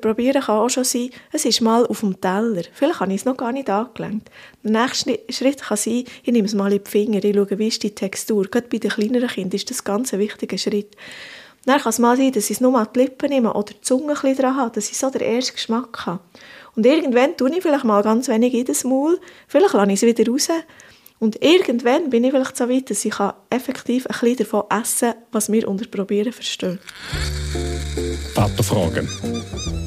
Probieren kann auch schon sein, es ist mal auf dem Teller. Vielleicht habe ich es noch gar nicht angelenkt. Der nächste Schritt kann sein, ich nehme es mal in die Finger, ich schaue, wie ist die Textur. Gerade bei den kleineren Kindern ist das ganz ein wichtiger Schritt. Dann kann es mal sein, dass ich es nur mal die Lippen nehme oder die Zunge ein dran habe, dass ich so den ersten Geschmack habe. Und irgendwann tue ich vielleicht mal ganz wenig in das Maul, vielleicht lasse ich es wieder raus. Und irgendwann bin ich vielleicht so weit, dass ich effektiv ein bisschen davon essen kann, was wir unter Probieren verstehen. Vaterfragen.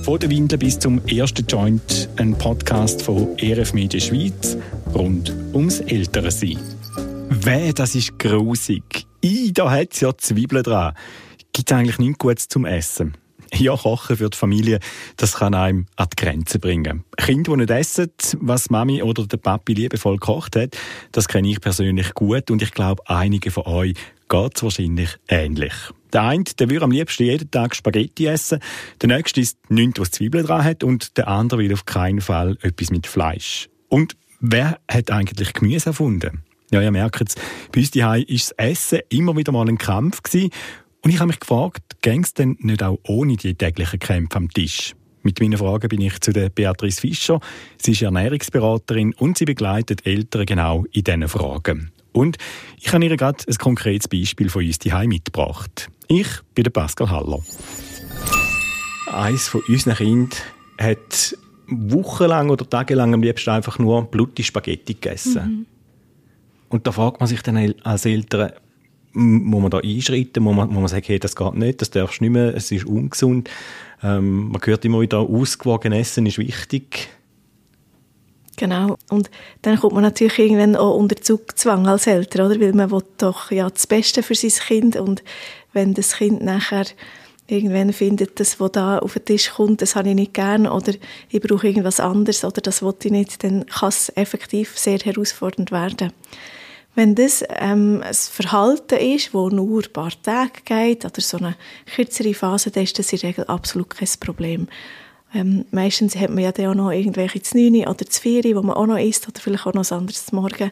Von der Windel bis zum ersten Joint, ein Podcast von ERF Media Schweiz rund ums Ältere-Sein. Weh, das ist grusig. I, da hat es ja Zwiebeln dran. Gibt es eigentlich nichts Gutes zum Essen? Ja, Kochen für die Familie, das kann einem an die Grenze bringen. Kinder, die nicht essen, was Mami oder der Papi liebevoll gekocht hat, das kenne ich persönlich gut und ich glaube, einige von euch geht es wahrscheinlich ähnlich. Der eine, der würde am liebsten jeden Tag Spaghetti essen, der nächste ist nichts, was Zwiebeln dran hat und der andere will auf keinen Fall etwas mit Fleisch. Und wer hat eigentlich Gemüse erfunden? Ja, ihr merkt es, bei uns daheim ist das Essen immer wieder mal ein Kampf gewesen und ich habe mich gefragt, ging es denn nicht auch ohne die täglichen Kämpfe am Tisch? Mit meinen Fragen bin ich zu der Beatrice Fischer. Sie ist Ernährungsberaterin und sie begleitet Eltern genau in diesen Fragen. Und ich habe ihr gerade ein konkretes Beispiel von uns daheim mitgebracht. Ich bin der Pascal Haller. Eines von unseren Kindern hat wochenlang oder tagelang am liebsten einfach nur blutige Spaghetti gegessen. Mhm. Und da fragt man sich dann als Eltern, muss man da einschreiten, muss man, muss man sagen, hey, das geht nicht, das darfst du nicht mehr, es ist ungesund. Ähm, man hört immer wieder, ausgewogen essen ist wichtig. Genau. Und dann kommt man natürlich irgendwann auch unter Zugzwang als Eltern, oder? Weil man will doch ja das Beste für sein Kind und wenn das Kind nachher irgendwann findet, das, was da auf den Tisch kommt, das habe ich nicht gern oder ich brauche irgendwas anderes oder das will ich nicht, dann kann es effektiv sehr herausfordernd werden. Wenn das ähm, ein Verhalten ist, das nur ein paar Tage geht oder so eine kürzere Phase, dann ist das in der Regel absolut kein Problem. Ähm, meistens hat man ja dann auch noch irgendwelche Znüni oder Zvieri, wo man auch noch isst oder vielleicht auch noch was anderes zum Morgen.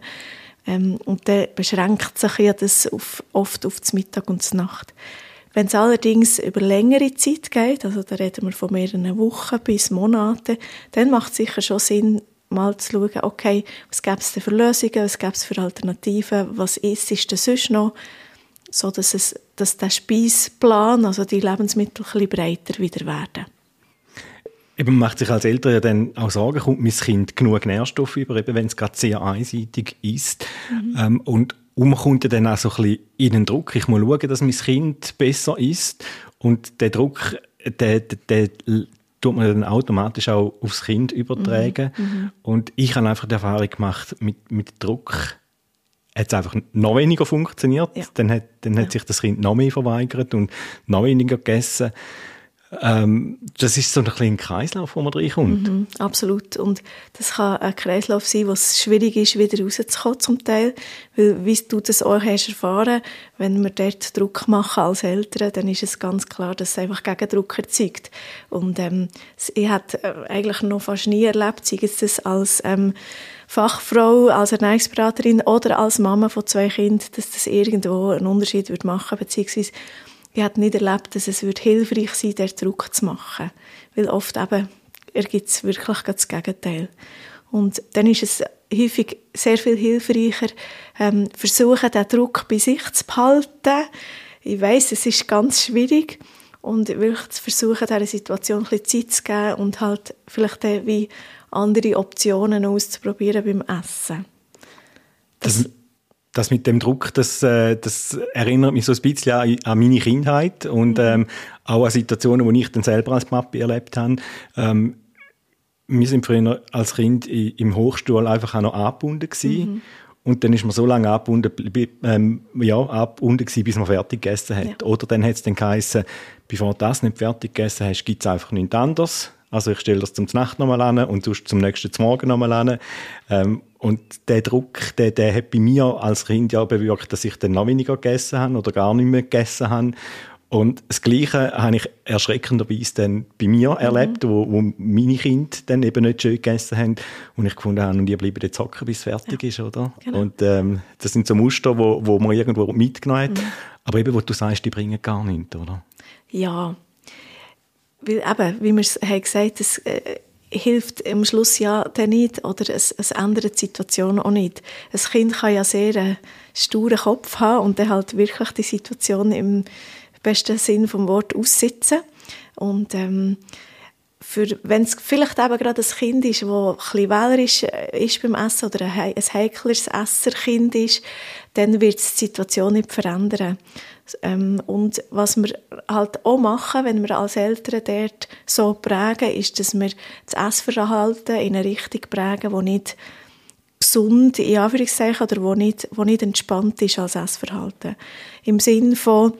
Ähm, und dann beschränkt sich ja das auf, oft auf das Mittag und die Nacht. Wenn es allerdings über längere Zeit geht, also da reden wir von mehreren Wochen bis Monaten, dann macht es sicher schon Sinn, mal zu schauen, okay, was gäbe es denn für Lösungen, was gäbe es für Alternativen, was ist, ist denn sonst noch, so dass, es, dass der Speisplan, also die Lebensmittel, ein bisschen breiter wieder werden. Eben man macht sich als Eltern ja dann auch Sorgen, kommt mein Kind genug Nährstoffe über, eben wenn es gerade sehr einseitig ist. Mhm. Ähm, und, und man kommt ja dann auch so ein bisschen in den Druck, ich muss schauen, dass mein Kind besser ist. Und der Druck, der, der, der tut man dann automatisch auch aufs Kind übertragen. Mhm. mhm. Und ich habe einfach die Erfahrung gemacht, mit, mit Druck hat es einfach noch weniger funktioniert. Ja. Dann, hat, dann ja. hat sich das Kind noch mehr verweigert und noch weniger gegessen. Ähm, das ist so ein kleiner Kreislauf, wo man reinkommt. Mhm, absolut. Und das kann ein Kreislauf sein, wo es schwierig ist, wieder rauszukommen zum Teil. Weil, wie du das auch hast erfahren, wenn wir dort Druck machen als Eltern, dann ist es ganz klar, dass es einfach Gegendruck erzeugt. Und ähm, ich habe äh, eigentlich noch fast nie erlebt, sei es das als ähm, Fachfrau, als Ernährungsberaterin oder als Mama von zwei Kindern, dass das irgendwo einen Unterschied würde machen, beziehungsweise ich habe nicht erlebt, dass es hilfreich sein würde, Druck zu machen. Weil oft eben ergibt es wirklich das Gegenteil. Und dann ist es häufig sehr viel hilfreicher, ähm, versuchen, den Druck bei sich zu behalten. Ich weiß, es ist ganz schwierig. Und wirklich zu versuchen, dieser Situation ein bisschen Zeit zu geben und halt vielleicht wie andere Optionen auszuprobieren beim Essen. Das, das das mit dem Druck, das, äh, das erinnert mich so ein bisschen an, an meine Kindheit und mhm. ähm, auch an Situationen, die ich dann selber als Papi erlebt habe. Ähm, wir sind früher als Kind im Hochstuhl einfach auch noch angebunden gewesen. Mhm. Und dann ist man so lange angebunden, ähm, ja, angebunden gewesen, bis man fertig gegessen hat. Ja. Oder dann hat es dann geheißen, bevor du das nicht fertig gegessen hast, gibt es einfach nichts anderes. Also ich stelle das zum Nacht nochmal an und sonst zum nächsten Morgen nochmal an. Ähm, und der Druck, der, der hat bei mir als Kind ja bewirkt, dass ich dann noch weniger gegessen habe oder gar nicht mehr gegessen habe. Und das Gleiche habe ich erschreckenderweise dann bei mir mhm. erlebt, wo, wo meine Kinder dann eben nicht schön gegessen haben und ich gefunden habe, und die bleiben jetzt hocken, bis es fertig ja. ist, oder? Genau. Und ähm, das sind so Muster, wo, wo man irgendwo mitgenommen hat. Mhm. Aber eben, wo du sagst, die bringen gar nichts, oder? Ja, weil eben, wie wir es haben gesagt es äh, hilft am Schluss ja dann nicht oder es, es ändert die Situation auch nicht. Ein Kind kann ja sehr einen sturen Kopf haben und dann halt wirklich die Situation im besten Sinn vom Wort aussitzen. Und ähm, wenn es vielleicht eben gerade ein Kind ist, das ein bisschen wählerisch äh, ist beim Essen oder ein, ein heikleres Esserkind ist, dann wird es die Situation nicht verändern. Ähm, und was wir halt auch machen, wenn wir als Eltern dort so prägen, ist, dass wir das Essverhalten in eine Richtung prägen, die nicht gesund, in Anführungszeichen, oder wo nicht, wo nicht entspannt ist als Essverhalten. Im Sinn von,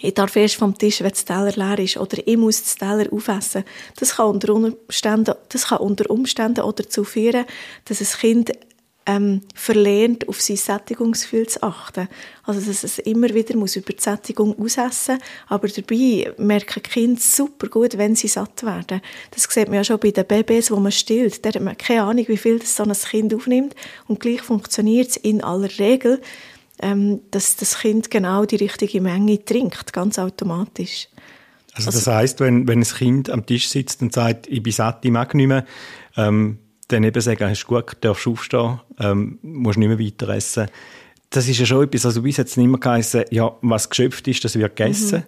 ich darf erst vom Tisch, wenn das Teller leer ist, oder ich muss das Teller aufessen. Das kann unter Umständen, das kann unter Umständen auch dazu führen, dass ein Kind ähm, verlernt, auf sein Sättigungsgefühl zu achten. Also, dass es immer wieder muss über die Sättigung ausessen aber dabei merken Kinder super gut, wenn sie satt werden. Das sieht man ja schon bei den Babys, wo man stillt. Da hat man keine Ahnung, wie viel das so ein Kind aufnimmt und gleich funktioniert es in aller Regel ähm, dass das Kind genau die richtige Menge trinkt, ganz automatisch. Also, also das heißt, wenn, wenn ein Kind am Tisch sitzt und sagt, ich bin satt, ich mag nicht mehr, ähm, dann eben sagen, hast du gut, darfst aufstehen, ähm, musst nicht mehr weiter essen. Das ist ja schon etwas, also bis jetzt nicht mehr geheißen, ja, was geschöpft ist, das wird gegessen. Mhm.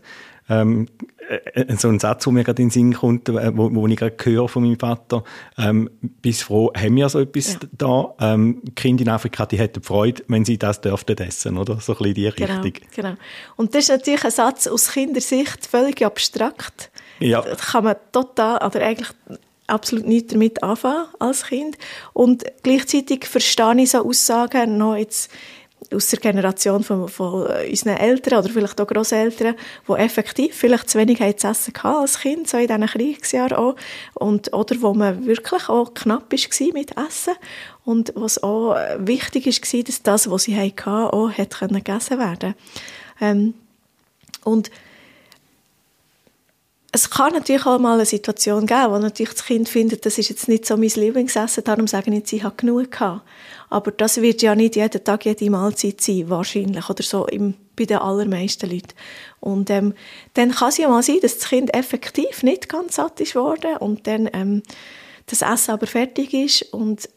Ähm, äh, äh, so ein Satz, der mir gerade in den Sinn kommt, äh, wo, wo ich gerade höre von meinem Vater, ähm, bist froh, haben wir so etwas ja. da. Ähm, Kinder in Afrika, die hätten Freude, wenn sie das dürften essen, oder? So ein bisschen die genau, Richtung. Genau. Und das ist natürlich ein Satz aus Kindersicht völlig abstrakt. Ja. Da kann man total, oder eigentlich absolut nichts damit anfangen als Kind. Und gleichzeitig verstehe ich so Aussagen noch jetzt aus der Generation von, von unseren Eltern oder vielleicht auch Großeltern, die effektiv vielleicht zu wenig zu essen hatten als Kind, so in diesen Kriegsjahren auch. Und, oder wo man wirklich auch knapp war mit Essen. Und was auch wichtig war, dass das, was sie hatten, auch hat gegessen werden ähm, Und es kann natürlich auch mal eine Situation geben, wo natürlich das Kind findet, das ist jetzt nicht so mein Lieblingsessen, darum sage ich jetzt, ich habe genug gehabt. Aber das wird ja nicht jeden Tag, jede Mahlzeit sein, wahrscheinlich, oder so im, bei den allermeisten Leuten. Und ähm, dann kann es ja mal sein, dass das Kind effektiv nicht ganz satt ist worden und dann ähm, das Essen aber fertig ist und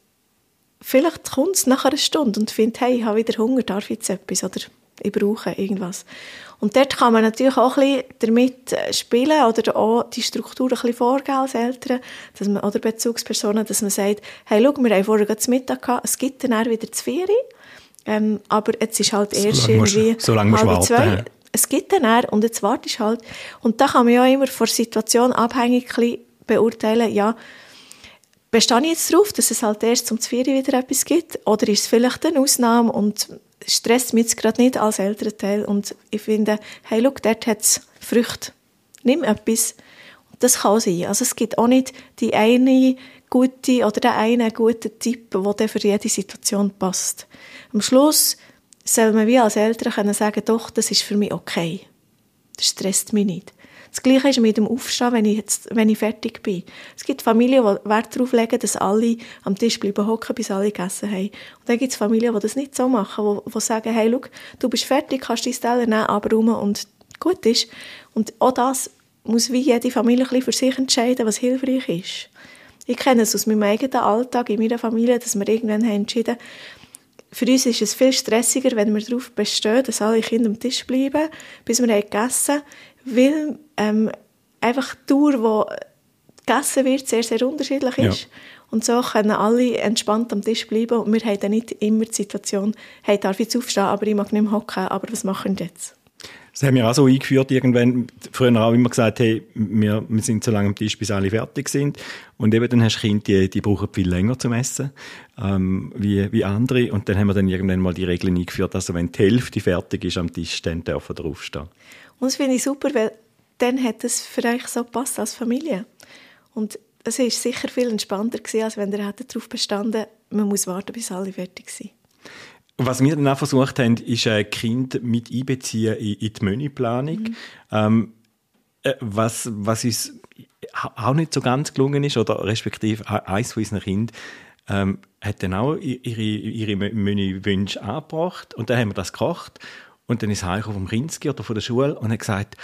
vielleicht kommt es nach einer Stunde und findet, hey, ich habe wieder Hunger, darf ich jetzt etwas, oder ich brauche irgendwas. Und dort kann man natürlich auch ein bisschen damit äh, spielen oder auch die Struktur ein bisschen vorgeben als Eltern dass man, oder Bezugspersonen, dass man sagt, hey, schau, wir haben vorher gerade Mittag gehabt, es gibt dann wieder zu vier, ähm, aber jetzt ist halt erst so irgendwie so lange halb zwei. Es gibt dann eher, und jetzt wartest halt. Und da kann man ja immer von der Situation abhängig beurteilen, ja, bestehe ich jetzt darauf, dass es halt erst zum Zvieri wieder etwas gibt? Oder ist es vielleicht eine Ausnahme und stresst mich gerade nicht als Elternteil und ich finde, hey, schau, dort hat es Früchte. Nimm etwas. Das kann sein. Also es gibt auch nicht die eine gute oder den einen guten Tipp, der für jede Situation passt. Am Schluss soll man wie als Eltern können sagen, doch, das ist für mich okay. Das stresst mich nicht. Das Gleiche ist mit dem Aufstehen, wenn ich, jetzt, wenn ich fertig bin. Es gibt Familien, die Wert darauf legen, dass alle am Tisch bleiben hocken, bis alle gegessen haben. Und dann gibt es Familien, die das nicht so machen, die, die sagen, hey, schau, du bist fertig, kannst dein Teller nehmen, abräumen und gut ist. Und auch das muss wie jede Familie ein bisschen für sich entscheiden, was hilfreich ist. Ich kenne es aus meinem eigenen Alltag in meiner Familie, dass wir irgendwann haben entschieden für uns ist es viel stressiger, wenn wir darauf bestehen, dass alle Kinder am Tisch bleiben, bis wir gegessen haben weil ähm, einfach die Dauer, wo gegessen wird, sehr, sehr unterschiedlich ist. Ja. Und so können alle entspannt am Tisch bleiben und wir haben dann nicht immer die Situation, hey, darf ich jetzt aufstehen, aber ich mag nicht mehr hocken, aber was machen wir jetzt? Das haben wir auch so eingeführt, irgendwann, früher auch immer gesagt, hey, wir, wir sind so lange am Tisch, bis alle fertig sind. Und eben dann hast du Kinder, die, die brauchen viel länger zum Essen, ähm, wie, wie andere. Und dann haben wir dann irgendwann mal die Regeln eingeführt, also wenn die Hälfte fertig ist am Tisch, dann dürfen wir draufstehen. Und das finde ich super, weil dann hat es für euch so gepasst als Familie. Und es war sicher viel entspannter gewesen, als wenn ihr darauf bestanden man muss warten, bis alle fertig sind. Was wir dann auch versucht haben, ist ein Kind mit einbeziehen in, in die Menüplanung. Mhm. Ähm, äh, was, was uns auch nicht so ganz gelungen ist, oder respektive eins von unseren Kindern, ähm, hat dann auch ihre, ihre Menüwünsche angebracht und dann haben wir das gekocht und dann ist er vom Kinski oder von der Schule und hat gesagt,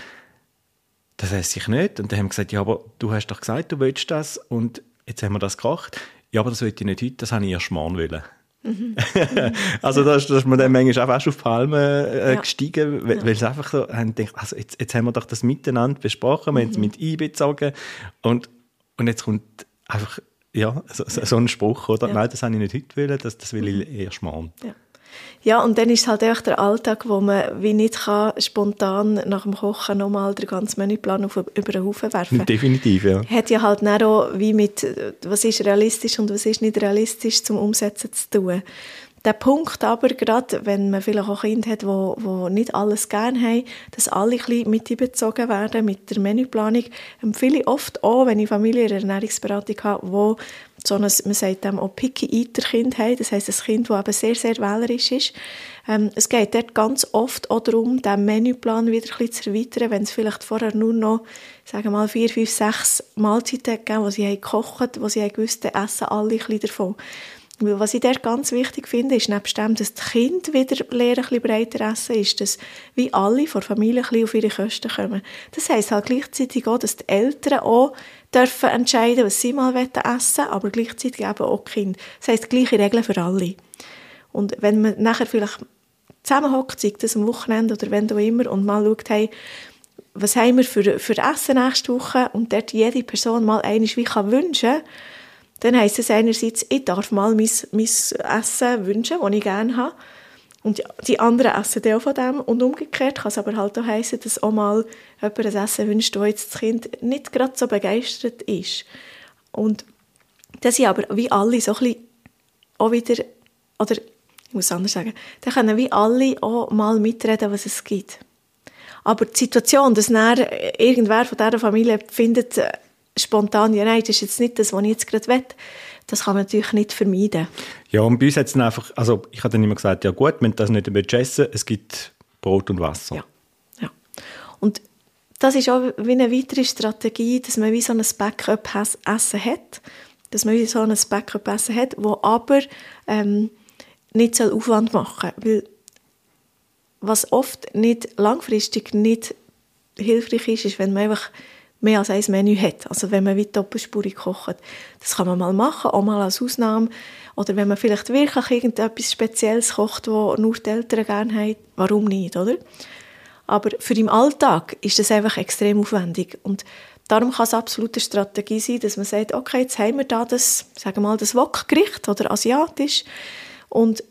das esse ich nicht. Und dann haben wir gesagt, ja, aber du hast doch gesagt, du willst das und jetzt haben wir das gekocht. Ja, aber das will ich nicht heute, das habe ich erst morgen wollen. Mhm. also da ist, da ist man dann manchmal auch fast auf die Palme äh, ja. gestiegen, weil, ja. einfach so haben gedacht, also jetzt, jetzt haben wir doch das miteinander besprochen, wir haben es mhm. mit einbezogen und, und jetzt kommt einfach ja, so, so ein Spruch, oder? Ja. Nein, das habe ich nicht heute wollen, das, das will ich mhm. erst morgen. Ja. Ja, und dann ist es halt einfach der Alltag, wo man wie nicht kann, spontan nach dem Kochen nochmal den ganzen Menüplan auf, über den Haufen werfen Definitiv, ja. Hat ja halt auch wie mit, was ist realistisch und was ist nicht realistisch zum Umsetzen zu tun. Der Punkt aber, gerade wenn man vielleicht auch Kinder hat, die wo, wo nicht alles gerne haben, dass alle ein mit einbezogen werden mit der Menüplanung, empfehle ich oft auch, wenn ich Familie- oder Ernährungsberatung habe, wo so man sagt dem auch Picky Eater Kind haben, das heisst ein Kind, das eben sehr, sehr wählerisch ist. Ähm, es geht dort ganz oft auch darum, den Menüplan wieder ein bisschen zu erweitern, wenn es vielleicht vorher nur noch, sagen wir mal, vier, fünf, sechs Mahlzeiten gegeben, die sie haben gekocht, wo sie gewusst, essen alle ein bisschen davon. Was ich dort ganz wichtig finde, ist nebst dem, dass die Kinder wieder lernen, ein bisschen breiter essen, ist, dass wie alle von der Familie ein bisschen auf ihre Kosten kommen. Das heisst halt gleichzeitig auch, dass die Eltern auch dürfen entscheiden, was sie mal essen wollen, aber gleichzeitig eben auch die Kinder. Das heisst, gleiche Regeln für alle. Und wenn man nachher vielleicht zusammenhockt, sei das am Wochenende oder wenn auch immer, und mal schaut, hey, was haben wir für, für Essen nächste Woche und dort jede Person mal eines wie kann wünschen dann heisst es einerseits, ich darf mal mein, mein Essen wünschen, das ich gerne habe. Und die anderen essen dann auch von dem. Und umgekehrt kann es aber halt auch heissen, dass auch mal jemand ein Essen wünscht, wo jetzt das Kind nicht gerade so begeistert ist. Und das sind aber wie alle so ein bisschen auch wieder, oder ich muss anders sagen, da können wie alle auch mal mitreden, was es gibt. Aber die Situation, dass dann irgendwer von dieser Familie findet, spontan, ja nein, das ist jetzt nicht das, was ich jetzt gerade will, das kann man natürlich nicht vermeiden. Ja, und bei uns hat es einfach, also ich habe dann immer gesagt, ja gut, wenn das nicht essen es gibt Brot und Wasser. Ja, ja. Und das ist auch wie eine weitere Strategie, dass man wie so ein Backup-Essen hat, dass man wie so ein Backup-Essen hat, wo aber ähm, nicht soll Aufwand machen soll, weil was oft nicht langfristig nicht hilfreich ist, ist, wenn man einfach mehr als ein Menü hat. Also wenn man wie doppelspurig kocht. Das kann man mal machen, auch mal als Ausnahme. Oder wenn man vielleicht wirklich irgendetwas Spezielles kocht, das nur die Eltern gerne haben, warum nicht, oder? Aber für im Alltag ist das einfach extrem aufwendig. Und darum kann es absolut eine Strategie sein, dass man sagt, okay, jetzt haben wir da das, sagen wir mal, das Wokgericht oder asiatisch. Und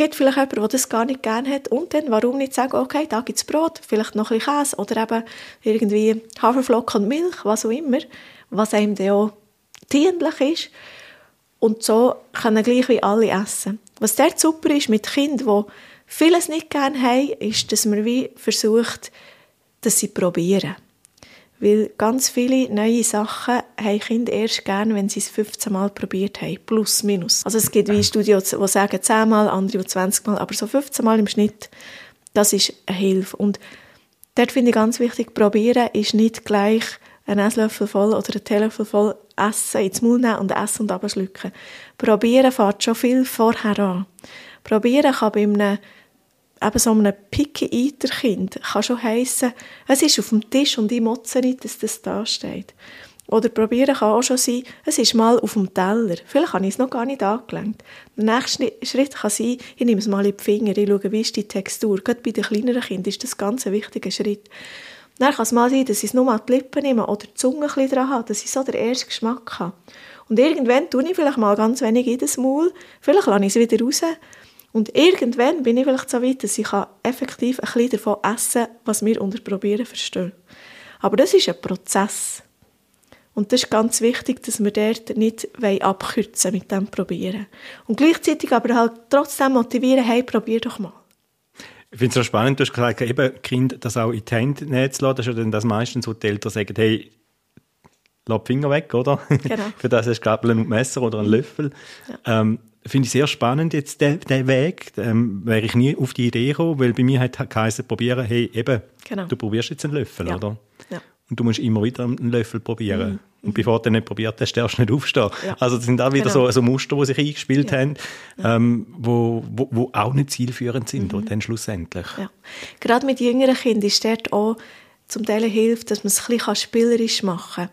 gibt vielleicht jemanden, der das gar nicht gerne hat und dann, warum nicht sagen, okay, da gibt es Brot, vielleicht noch ein Käse oder eben irgendwie Haferflocken und Milch, was auch immer, was einem dann auch dienlich ist. Und so können gleich wie alle essen. Was dort super ist mit Kindern, die vieles nicht gerne haben, ist, dass man wie versucht, dass sie probieren. Weil ganz viele neue Sachen haben Kinder erst gerne, wenn sie es 15 Mal probiert haben. Plus, minus. Also es gibt wie Studien, die sagen 10 Mal, andere 20 Mal, aber so 15 Mal im Schnitt, das ist eine Hilfe. Und dort finde ich ganz wichtig, probieren ist nicht gleich ein Esslöffel voll oder ein Teelöffel voll Essen ins Mund nehmen und essen und abschlucken. Probieren fährt schon viel vorher an. Probieren kann bei einem eben so einem Picky-Eater-Kind kann schon heissen, es ist auf dem Tisch und ich motze nicht, dass das da steht. Oder probieren kann auch schon sein, es ist mal auf dem Teller. Vielleicht habe ich es noch gar nicht angelenkt. Der nächste Schritt kann sein, ich nehme es mal in die Finger, ich schaue, wie ist die Textur. Gerade bei den kleineren Kindern ist das ganz ein wichtiger Schritt. Dann kann es mal sein, dass ich es nur mal die Lippen nehme oder die Zunge ein bisschen dran habe, dass ich so den ersten Geschmack habe. Und irgendwann tue ich vielleicht mal ganz wenig in das Maul, vielleicht lasse ich es wieder raus und irgendwann bin ich vielleicht so weit, dass ich effektiv ein bisschen davon essen kann, was wir unter Probieren verstehen. Aber das ist ein Prozess. Und das ist ganz wichtig, dass wir dort nicht abkürzen mit dem Probieren. Und gleichzeitig aber halt trotzdem motivieren, hey, probier doch mal. Ich finde es so spannend, du hast gesagt, eben Kind das auch in die Hände nehmen zu lassen. Das ist ja dann das meistens, wo die Eltern sagen, hey, lass die Finger weg, oder? Genau. Für das hast du Gabel und Messer oder einen Löffel. Ja. Ähm, finde ich sehr spannend jetzt der, der Weg. Ähm, wäre ich nie auf die Idee gekommen, weil bei mir hat geheißen, probieren, hey, eben, genau. du probierst jetzt einen Löffel, ja. oder? Ja. Und du musst immer wieder einen Löffel probieren. Mhm. Und bevor du nicht probiert hast, darfst du nicht aufstehen. Ja. Also das sind auch wieder genau. so, so Muster, die sich eingespielt ja. haben, ähm, wo, wo, wo, auch nicht zielführend sind mhm. dann schlussendlich. Ja. Gerade mit jüngeren Kindern ist dort auch zum Teil hilft, dass man es ein bisschen spielerisch machen kann.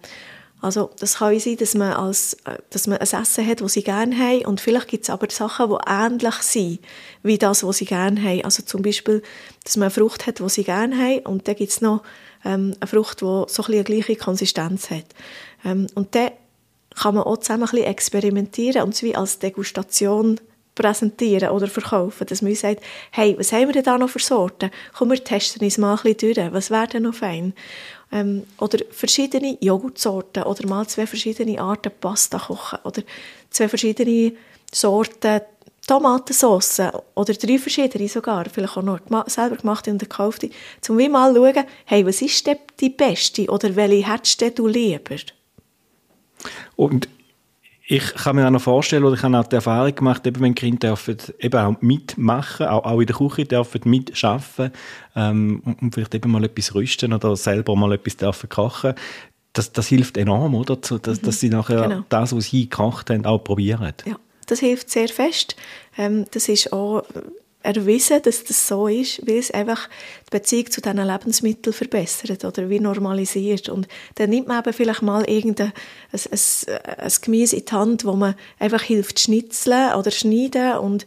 Also das kann sein, dass man, als, äh, dass man ein Essen hat, das sie gerne haben und vielleicht gibt es aber Sachen, die ähnlich sind wie das, was sie gerne haben. Also zum Beispiel, dass man eine Frucht hat, die sie gerne haben und dann gibt es noch ähm, eine Frucht, die so ein bisschen gleiche Konsistenz hat. Ähm, und dann kann man auch zusammen ein bisschen experimentieren und es wie als Degustation präsentieren oder verkaufen, dass man sagt, hey, was haben wir denn da noch für Sorten? Komm, wir testen uns mal ein bisschen durch, was wäre denn noch fein? Ähm, oder verschiedene Joghurtsorten oder mal zwei verschiedene Arten Pasta kochen oder zwei verschiedene Sorten Tomatensauce oder drei verschiedene sogar, vielleicht auch noch selber gemacht und gekauft, um wie mal schauen, hey, was ist denn die beste oder welche hättest du lieber? Und ich kann mir auch noch vorstellen, oder ich habe auch die Erfahrung gemacht, eben wenn Kinder dürfen eben auch mitmachen, auch, auch in der Küche dürfen mitarbeiten ähm, und vielleicht eben mal etwas rüsten oder selber mal etwas dürfen kochen. Das, das hilft enorm, oder? dass, mhm. dass sie nachher genau. das, was sie gekocht haben, auch probieren. Ja, das hilft sehr fest. Ähm, das ist auch erwiesen, dass das so ist, weil es einfach die Beziehung zu diesen Lebensmitteln verbessert oder wie normalisiert. Und dann nimmt man eben vielleicht mal irgendein ein, ein, ein Gemüse in die Hand, wo man einfach hilft schnitzeln oder schneiden und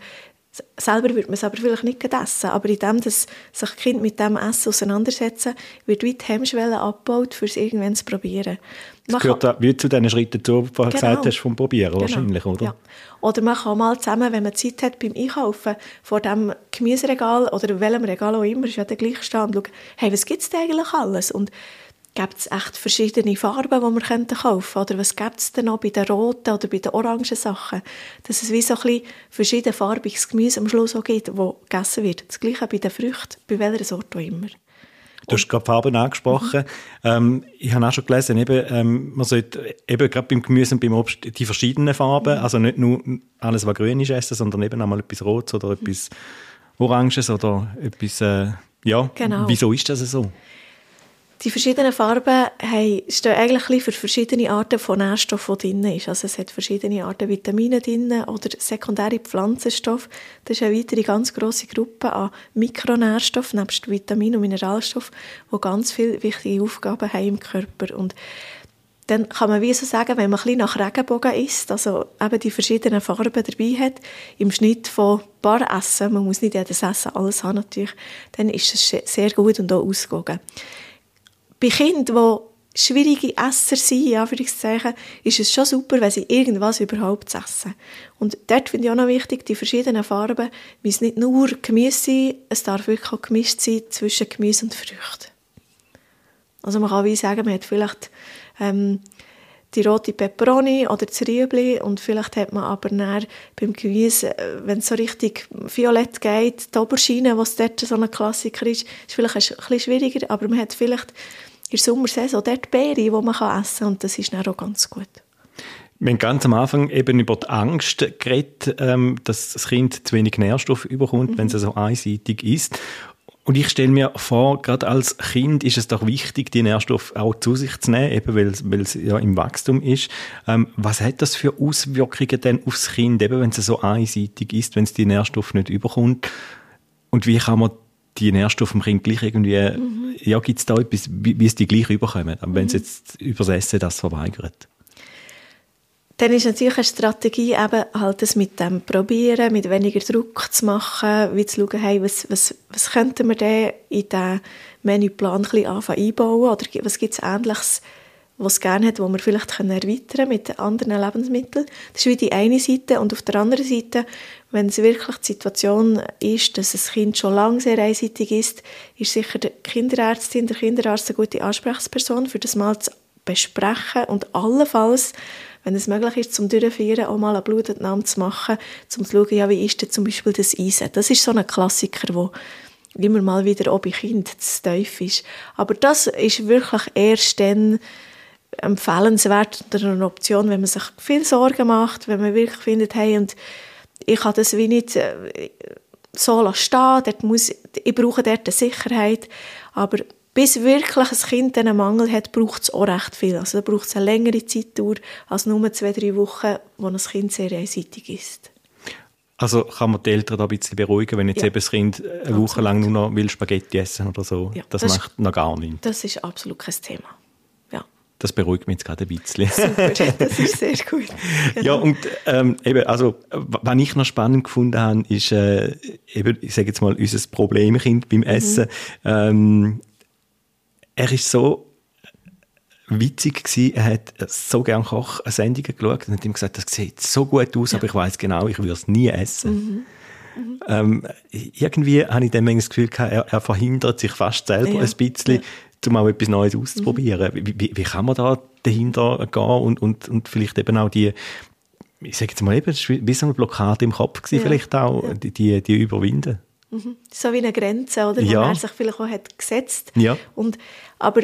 Selber wird man es aber vielleicht nicht essen, aber indem dass sich Kind mit dem Essen auseinandersetzen, wird wie die Hemmschwelle abgebaut, für es irgendwann zu probieren. Das gehört kann, wie zu diesen Schritten dazu, die du genau, gesagt hast, vom Probieren genau, wahrscheinlich, oder? Ja. Oder man kann mal zusammen, wenn man Zeit hat beim Einkaufen, vor dem Gemüseregal oder welchem Regal auch immer, ist ja der gleiche und schauen, hey, was gibt es eigentlich alles? Und Gibt es echt verschiedene Farben, die wir kaufen könnten? Oder was gibt es denn noch bei den roten oder bei den orangen Sachen? Dass es wie so ein bisschen verschiedenfarbiges Gemüse am Schluss auch gibt, das gegessen wird. Das Gleiche bei den Früchten, bei welcher Sorte auch immer. Du hast gerade Farben angesprochen. Mhm. Ähm, ich habe auch schon gelesen, eben, ähm, man sollte eben gerade beim Gemüse und beim Obst die verschiedenen Farben, mhm. also nicht nur alles, was grün ist, essen, sondern eben auch mal etwas Rotes oder etwas Oranges oder etwas, äh, ja, genau. wieso ist das so? Die verschiedenen Farben haben, stehen eigentlich für verschiedene Arten von Nährstoffen, die drin ist. Also es hat verschiedene Arten Vitamine drin oder sekundäre Pflanzenstoffe. Das ist eine weitere ganz grosse Gruppe an Mikronährstoffen, nebst Vitaminen und Mineralstoffen, die ganz viele wichtige Aufgaben haben im Körper. Und dann kann man wie so sagen, wenn man ein bisschen nach Regenbogen isst, also eben die verschiedenen Farben dabei hat, im Schnitt von ein paar Essen, man muss nicht jedes Essen alles haben natürlich, dann ist es sehr gut und auch ausgewogen. Bei Kindern, die schwierige Esser sind, Anführungszeichen, ist es schon super, wenn sie irgendwas überhaupt essen. Und dort finde ich auch noch wichtig, die verschiedenen Farben müssen nicht nur Gemüse sein, es darf wirklich auch gemischt sein zwischen Gemüse und Früchten. Also man kann wie sagen, man hat vielleicht ähm, die rote Peperoni oder das Rüebli und vielleicht hat man aber dann beim Gemüse, äh, wenn es so richtig violett geht, die Oberschiene, was dort so ein Klassiker ist, ist vielleicht ein bisschen schwieriger, aber man hat vielleicht in der Sommersaison dort Beeren, die man essen kann und das ist dann auch ganz gut. Wir haben ganz am Anfang eben über die Angst geredet, ähm, dass das Kind zu wenig Nährstoff überkommt, mhm. wenn es so einseitig ist. Und ich stelle mir vor, gerade als Kind ist es doch wichtig, die Nährstoffe auch zu sich zu nehmen, eben weil, weil es ja im Wachstum ist. Ähm, was hat das für Auswirkungen denn aufs Kind, eben wenn es so einseitig ist, wenn es die Nährstoffe nicht überkommt? Und wie kann man die Nährstoffe im Kind gleich irgendwie, mhm. ja, gibt es da etwas, wie, wie es die gleich überkommen, mhm. wenn es jetzt übers Essen das verweigert? Dann ist natürlich eine Strategie eben halt das mit dem Probieren, mit weniger Druck zu machen, wie zu schauen, hey, was, was, was könnten wir denn in diesen Menüplan ein bisschen anfangen einbauen oder was gibt es Ähnliches, was es gerne hat, wo wir vielleicht können erweitern mit anderen Lebensmitteln. Das ist wie die eine Seite. Und auf der anderen Seite, wenn es wirklich die Situation ist, dass ein Kind schon lange sehr einseitig ist, ist sicher die Kinderärztin, der Kinderarzt eine gute Ansprechperson, für das mal zu besprechen und allenfalls wenn es möglich ist, zum Durchführen auch mal eine Blutentnahme zu machen, um zu schauen, ja, wie ist denn zum Beispiel das Eisen. Das ist so ein Klassiker, wo immer mal wieder auch bei Kindern zu tief ist. Aber das ist wirklich erst dann empfehlenswert oder eine Option, wenn man sich viel Sorgen macht, wenn man wirklich findet, hey, und ich kann das wie nicht äh, so stehen, dort muss, ich brauche dort eine Sicherheit, aber bis wirklich ein Kind einen Mangel hat, braucht es auch recht viel. Also da braucht es eine längere Zeitdauer als nur zwei, drei Wochen, wo ein Kind sehr einseitig ist. Also kann man die Eltern da ein bisschen beruhigen, wenn jetzt ja. eben das Kind eine Woche lang nur noch will Spaghetti essen oder so. Ja, das, das macht noch gar nichts. Das ist absolut kein Thema. Das beruhigt mich jetzt gerade ein bisschen. Super, das ist sehr gut. Genau. Ja, und ähm, eben, also, was ich noch spannend gefunden habe, ist äh, eben, ich sage jetzt mal, unser Problemkind beim Essen. Mhm. Ähm, er ist so witzig gewesen. Er hat so gerne Koch-Sendungen geschaut und hat ihm gesagt, das sieht so gut aus, ja. aber ich weiß genau, ich würde es nie essen. Mhm. Mhm. Ähm, irgendwie habe ich dann das Gefühl er, er, verhindert sich fast selber ja. ein bisschen. Um auch etwas Neues auszuprobieren. Mhm. Wie, wie, kann man da dahinter gehen und, und, und vielleicht eben auch die, ich sage jetzt mal eben, wie so eine Blockade im Kopf gewesen, vielleicht auch, die, die, die überwinden? Mhm. So wie eine Grenze, oder? Ja. Wo er sich vielleicht auch hat gesetzt. Ja. Und, aber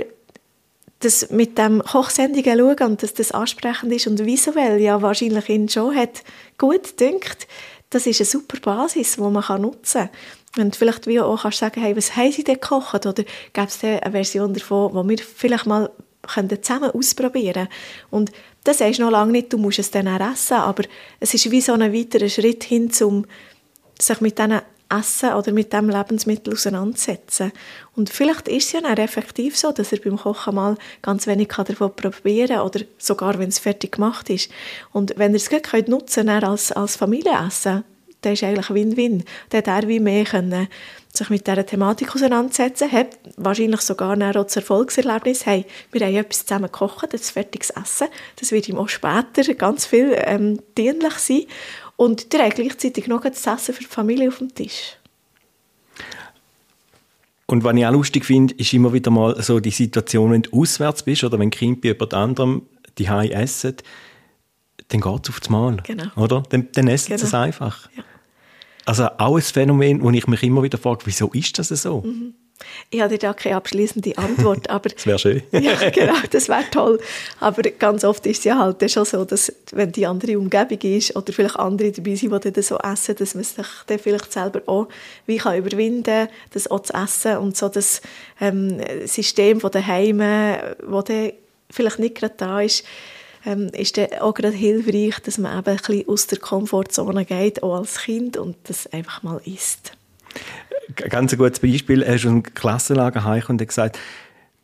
das mit dem Kochsendungen schauen und dass das ansprechend ist und visuell ja wahrscheinlich ihn schon hat gut dünkt, das ist eine super Basis, die man nutzen kann. Und vielleicht wie auch kannst du sagen, hey, was haben sie denn gekocht? Oder gäbe es eine Version davon, die wir vielleicht mal können zusammen ausprobieren Und das heißt noch lange nicht, du musst es dann auch essen, aber es ist wie so ein weiterer Schritt hin, um sich mit diesen Essen oder mit dem Lebensmittel auseinandersetzen. Und vielleicht ist es ja dann effektiv so, dass er beim Kochen mal ganz wenig davon probieren kann oder sogar, wenn es fertig gemacht ist. Und wenn er es gut nutzen kann als, als Familienessen, dann ist eigentlich Win-Win. Dann hat er wie mehr können sich mit dieser Thematik auseinandersetzen, hat wahrscheinlich sogar auch das Erfolgserlebnis, hey, wir haben etwas zusammen gekocht, das fertiges Essen, das wird ihm auch später ganz viel ähm, dienlich sein und der hat gleichzeitig noch das Essen für die Familie auf dem Tisch. Und was ich auch lustig finde, ist immer wieder mal so die Situation, wenn du auswärts bist oder wenn Kind bei jemand anderem die essen, dann geht es auf das Mal. Genau. Oder? Dann, dann essen genau. sie es einfach. Ja. Also auch ein Phänomen, wo ich mich immer wieder frage, wieso ist das so? Mhm. Ich habe da keine abschließende Antwort, aber das wäre schön. ja, genau, das wäre toll. Aber ganz oft ist es ja halt schon so, dass wenn die andere Umgebung ist oder vielleicht andere dabei sind, die dann so essen, dass man sich dann vielleicht selber auch wie kann überwinden, das auch zu essen und so das ähm, System von daheim, wo dann vielleicht nicht gerade da ist, ähm, ist dann auch gerade hilfreich, dass man eben ein bisschen aus der Komfortzone geht, auch als Kind und das einfach mal isst ganz ein gutes Beispiel. Er ist aus dem Klassenlager heim und hat gesagt,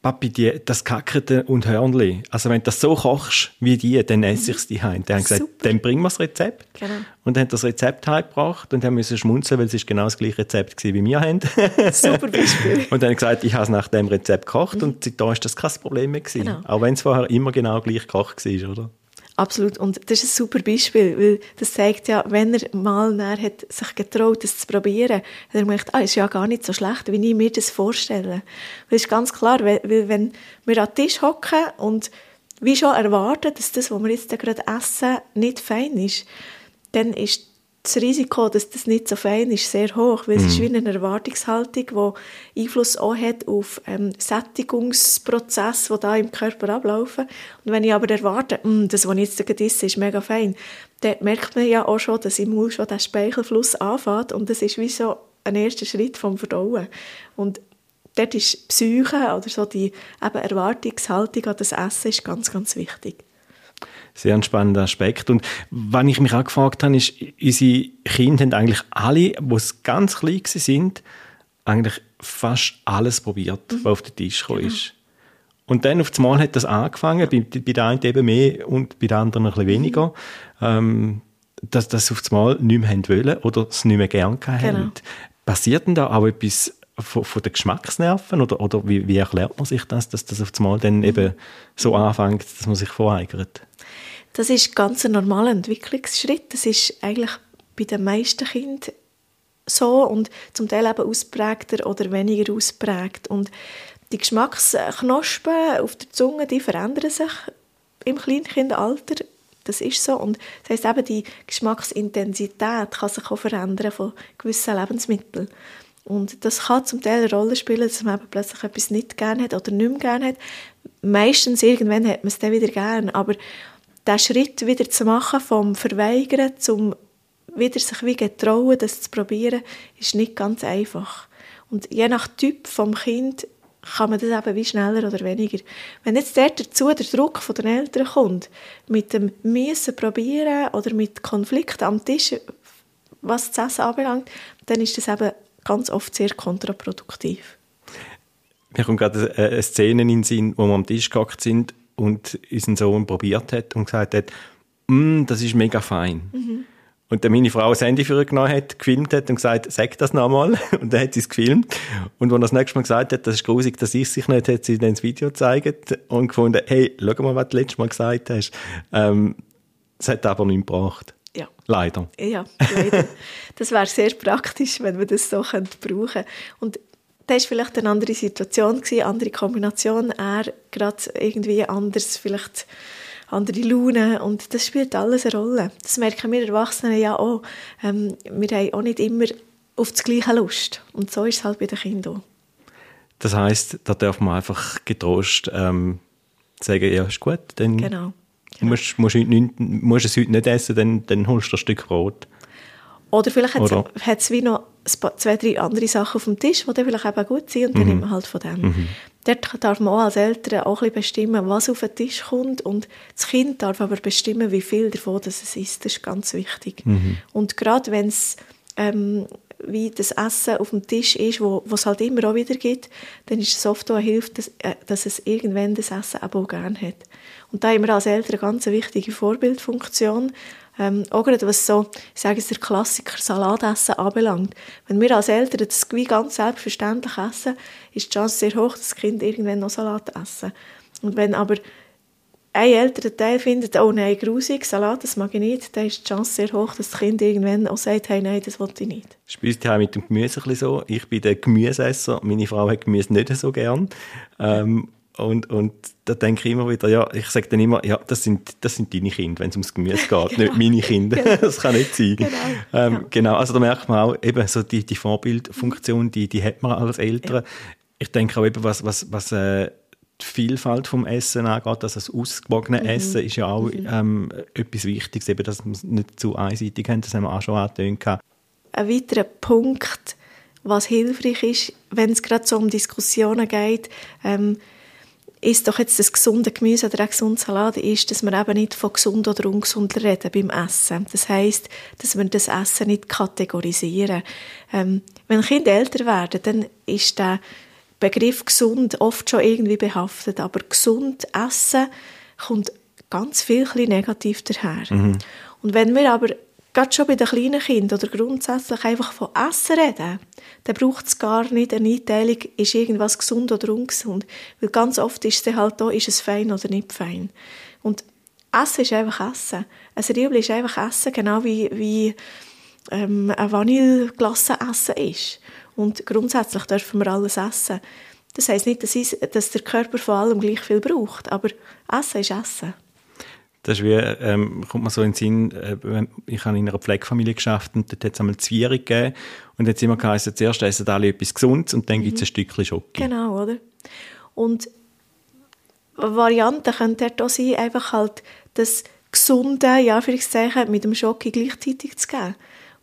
Papi, die, das Kackerte und Hörnli, also wenn du das so kochst wie die, dann esse ich es die heim. Dann haben gesagt, Super. dann bringen wir das Rezept. Genau. Und dann hat das Rezept heimgebracht und haben müssen schmunzeln, weil es ist genau das gleiche Rezept war, wie wir haben. Super Beispiel. und dann haben gesagt, ich habe es nach dem Rezept gekocht mhm. und seitdem ist das kein Problem mehr gewesen. Genau. Auch wenn es vorher immer genau gleich gekocht war, oder? Absolut. Und das ist ein super Beispiel, weil das zeigt ja, wenn er mal hat sich getraut, das zu probieren, hat er gemerkt, ah, ist ja gar nicht so schlecht, wie ich mir das vorstelle. Das ist ganz klar, weil, wenn wir an den Tisch hocken und wie schon erwarten, dass das, was wir jetzt gerade essen, nicht fein ist, dann ist das Risiko, dass das nicht so fein ist, sehr hoch, weil es ist mhm. wie eine Erwartungshaltung, die Einfluss auch hat auf ähm, Sättigungsprozesse, die da im Körper ablaufen. Und wenn ich aber erwarte, mm, das, was ich jetzt gerade esse, ist mega fein, dann merkt man ja auch schon, dass im Mund schon der Speichelfluss anfängt und das ist wie so ein erster Schritt vom Verdauen. Und dort ist Psyche oder so die eben Erwartungshaltung an das Essen ist ganz, ganz wichtig sehr ein spannender Aspekt. Und was ich mich auch gefragt habe, ist, unsere Kinder haben eigentlich alle, die ganz klein sind, eigentlich fast alles probiert, mhm. was auf den Tisch gekommen genau. ist. Und dann auf einmal hat das angefangen, bei, bei der einen eben mehr und bei der anderen ein bisschen weniger, mhm. ähm, dass das auf einmal nicht mehr haben wollen oder es nicht mehr gern haben. Genau. Passiert denn da auch etwas von, von den Geschmacksnerven oder, oder wie, wie, erklärt man sich das, dass das auf einmal dann mhm. eben so anfängt, dass man sich voreigert? Das ist ganz ein normaler Entwicklungsschritt. Das ist eigentlich bei den meisten Kindern so und zum Teil eben ausprägter oder weniger ausprägt. Und die Geschmacksknospen auf der Zunge, die verändern sich im Kleinkindalter. Das ist so. Und das heißt eben, die Geschmacksintensität kann sich auch verändern von gewissen Lebensmitteln. Und das kann zum Teil eine Rolle spielen, dass man eben plötzlich etwas nicht gerne hat oder nicht mehr gerne hat. Meistens irgendwann hat man es dann wieder gerne, aber den Schritt wieder zu machen, vom Verweigern zum wieder sich wie getrauen, das zu probieren, ist nicht ganz einfach. Und je nach Typ vom Kind kann man das eben wie schneller oder weniger. Wenn jetzt der dazu der Druck von den Eltern kommt, mit dem Müssen probieren oder mit Konflikten am Tisch was das Essen anbelangt, dann ist das eben ganz oft sehr kontraproduktiv. Mir kommt gerade eine Szene in den Sinn, wo wir am Tisch gehockt sind und unseren Sohn probiert hat und gesagt hat, mm, das ist mega fein. Mhm. Und dann meine Frau das Handy für ihn genommen hat, gefilmt hat und gesagt, sag das nochmal. Und dann hat sie es gefilmt. Und als er das nächste Mal gesagt hat, das ist grusig, das ist sich nicht, hat sie dann das Video gezeigt und gefunden, hey, schau mal, was du letztes Mal gesagt hast. Ähm, das hat aber nichts gebracht. Ja. Leider. Ja, leider. das wäre sehr praktisch, wenn wir das so brauchen könnten. Und das war vielleicht eine andere Situation, eine andere Kombination. Er gerade irgendwie anders, vielleicht andere Laune und das spielt alles eine Rolle. Das merken wir Erwachsenen ja auch. Ähm, wir haben auch nicht immer auf das Gleiche Lust und so ist es halt bei den Kindern auch. Das heisst, da darf man einfach getrost ähm, sagen, ja, ist gut, dann genau. genau. Musst, musst, nicht, musst es heute nicht essen, dann, dann holst du ein Stück Brot. Oder vielleicht hat es wie noch zwei, drei andere Sachen auf dem Tisch, die dann vielleicht eben gut sind und dann mhm. nimmt man halt von dem. Mhm. Dort darf man auch als Eltern auch ein bisschen bestimmen, was auf den Tisch kommt und das Kind darf aber bestimmen, wie viel davon das es isst. Das ist ganz wichtig. Mhm. Und gerade wenn es ähm, wie das Essen auf dem Tisch ist, wo, es halt immer auch wieder gibt, dann ist es oft auch eine Hilfe, dass, äh, dass es irgendwann das Essen auch gerne hat. Und da haben wir als Eltern eine ganz wichtige Vorbildfunktion, ähm, auch gerade was so, ich sage es, der Klassiker Salatessen anbelangt. Wenn wir als Eltern das wie ganz selbstverständlich essen, ist die Chance sehr hoch, dass das Kind irgendwann noch Salat essen. Und wenn aber ein älterer Teil findet, oh nein, grusig, Salat, das mag ich nicht, dann ist die Chance sehr hoch, dass das Kind irgendwann auch sagt, hey, nein, das will ich nicht. Spielst du mit dem Gemüse ein bisschen so? Ich bin der Gemüseesser, meine Frau hat Gemüse nicht so gern. Ähm, und, und da denke ich immer wieder, ja, ich sage dann immer, ja, das sind, das sind deine Kinder, wenn es ums Gemüse geht, genau. nicht meine Kinder. Genau. Das kann nicht sein. Genau. Ähm, ja. genau. also da merkt man auch, eben so die, die Vorbildfunktion, die, die hat man als Eltern. Ja. Ich denke auch eben, was, was, was äh, die Vielfalt vom Essen angeht, also das ausgewogene mhm. Essen ist ja auch mhm. ähm, etwas Wichtiges, eben, dass wir es nicht zu einseitig haben, das haben wir auch schon angetönt. Ein weiterer Punkt, was hilfreich ist, wenn es gerade so um Diskussionen geht, ähm, ist doch jetzt das gesunde Gemüse oder ein gesunder Salat, ist, dass wir eben nicht von gesund oder ungesund reden beim Essen. Das heißt, dass wir das Essen nicht kategorisieren. Ähm, wenn Kinder älter werden, dann ist der Begriff gesund oft schon irgendwie behaftet, aber gesund essen kommt ganz viel negativ daher. Mhm. Und wenn wir aber gerade schon bei den kleinen Kindern oder grundsätzlich einfach von Essen reden, dann braucht es gar nicht eine Einteilung, ist irgendwas gesund oder ungesund. Weil ganz oft ist es halt da, ist es fein oder nicht fein. Und Essen ist einfach Essen. Ein Riebel ist einfach Essen, genau wie, wie ähm, ein Vanilleglasse Essen ist. Und grundsätzlich dürfen wir alles essen. Das heisst nicht, dass, ich, dass der Körper vor allem gleich viel braucht, aber Essen ist Essen. Das ist wie, ähm, kommt mir so in den Sinn, äh, ich habe in einer Pflegefamilie geschafft und dort hat es einmal Zwierig gegeben und jetzt immer geheißen, zuerst essen alle etwas Gesundes und dann mhm. gibt es ein Stückchen Schoki. Genau, oder? Und Varianten können dort auch sein, einfach halt das Gesunde, ja, Anführungszeichen, mit dem Schoki gleichzeitig zu geben.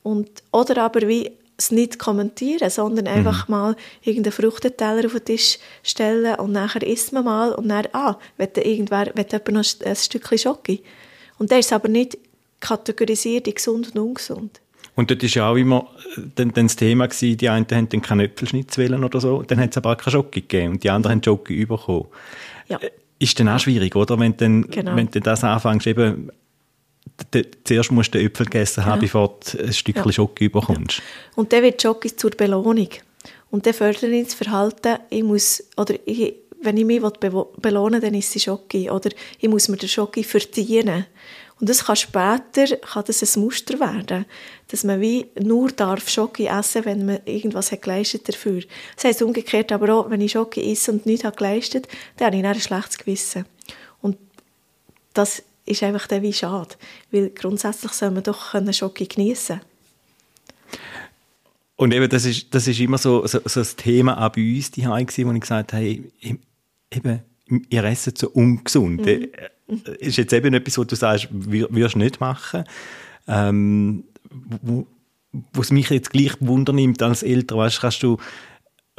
Und, oder aber wie es nicht kommentieren, sondern mhm. einfach mhm. mal irgendeinen Fruchtenteller auf den Tisch stellen und nachher isst man mal und dann, ah, will irgendwer, will jemand noch ein Stückchen Schoki? Und der ist aber nicht kategorisiert in gesund und ungesund. Und dort war ja auch immer äh, dann, dann das Thema, gewesen, die einen haben dann keinen Äpfelschnitzwillen oder so, dann hat es aber auch keine Schoki gegeben und die anderen haben Schoki bekommen. Ja. Äh, ist dann auch schwierig, oder? Wenn, dann, genau. wenn du das anfängst, eben zuerst musst du den Äpfel gegessen haben, ja. bevor du ein Stückchen ja. Schoki bekommst. Ja. Und dann wird Schoki zur Belohnung. Und dann fördert das Verhalten, ich muss, oder ich, wenn ich mich belohnen will, dann ist es Schoki. Oder ich muss mir den Schoki verdienen. Und das kann später kann das ein Muster werden, dass man wie nur darf Schoki essen, wenn man irgendwas hat geleistet dafür. Das heisst umgekehrt aber auch, wenn ich Schoki esse und nichts geleistet habe dann habe ich ein schlechtes Gewissen. Und das ist einfach dann wie schade. Weil grundsätzlich soll man doch Schoki geniessen Und eben, das ist, das ist immer so, so, so das Thema auch bei uns die wo ich gesagt habe, hey, eben, ihr esst so ungesund. Mhm. Äh, ist jetzt eben etwas, was du sagst, wirst du nicht machen. Ähm, wo, was mich jetzt gleich wundern nimmt als Eltern, weißt, kannst du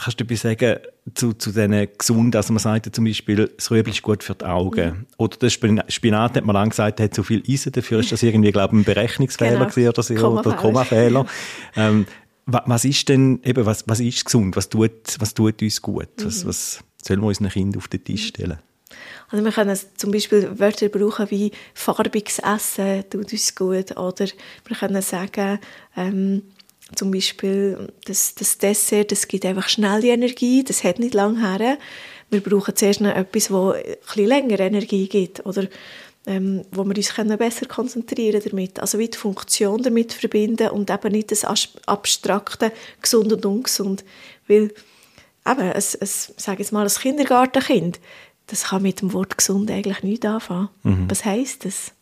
kannst du etwas sagen zu, zu diesen gesunden, also man sagt ja zum Beispiel, das Rüebli ist gut für die Augen. Mhm. Oder das Spinat hat man lange gesagt, hat zu viel Eisen, dafür ist das irgendwie, glaube ich, ein Berechnungsfehler genau. oder, so, oder Kommafehler. ähm, was ist denn, eben, was, was ist gesund? Was tut, was tut uns gut? Was, mhm. was sollen wir unseren Kindern auf den Tisch stellen? Also wir können zum Beispiel Wörter brauchen wie farbiges Essen tut uns gut oder wir können sagen, ähm, zum Beispiel das, das Dessert, das gibt einfach schnelle Energie, das hat nicht lange her. Wir brauchen zuerst noch etwas, das bisschen länger Energie gibt oder ähm, wo wir uns können besser konzentrieren damit. Also wie die Funktion damit verbinden und eben nicht das abstrakte gesund und ungesund. Weil eben, ein, ein, sage jetzt mal, ein Kindergartenkind, das kann mit dem Wort gesund eigentlich nichts anfangen. Mhm. Was heisst das?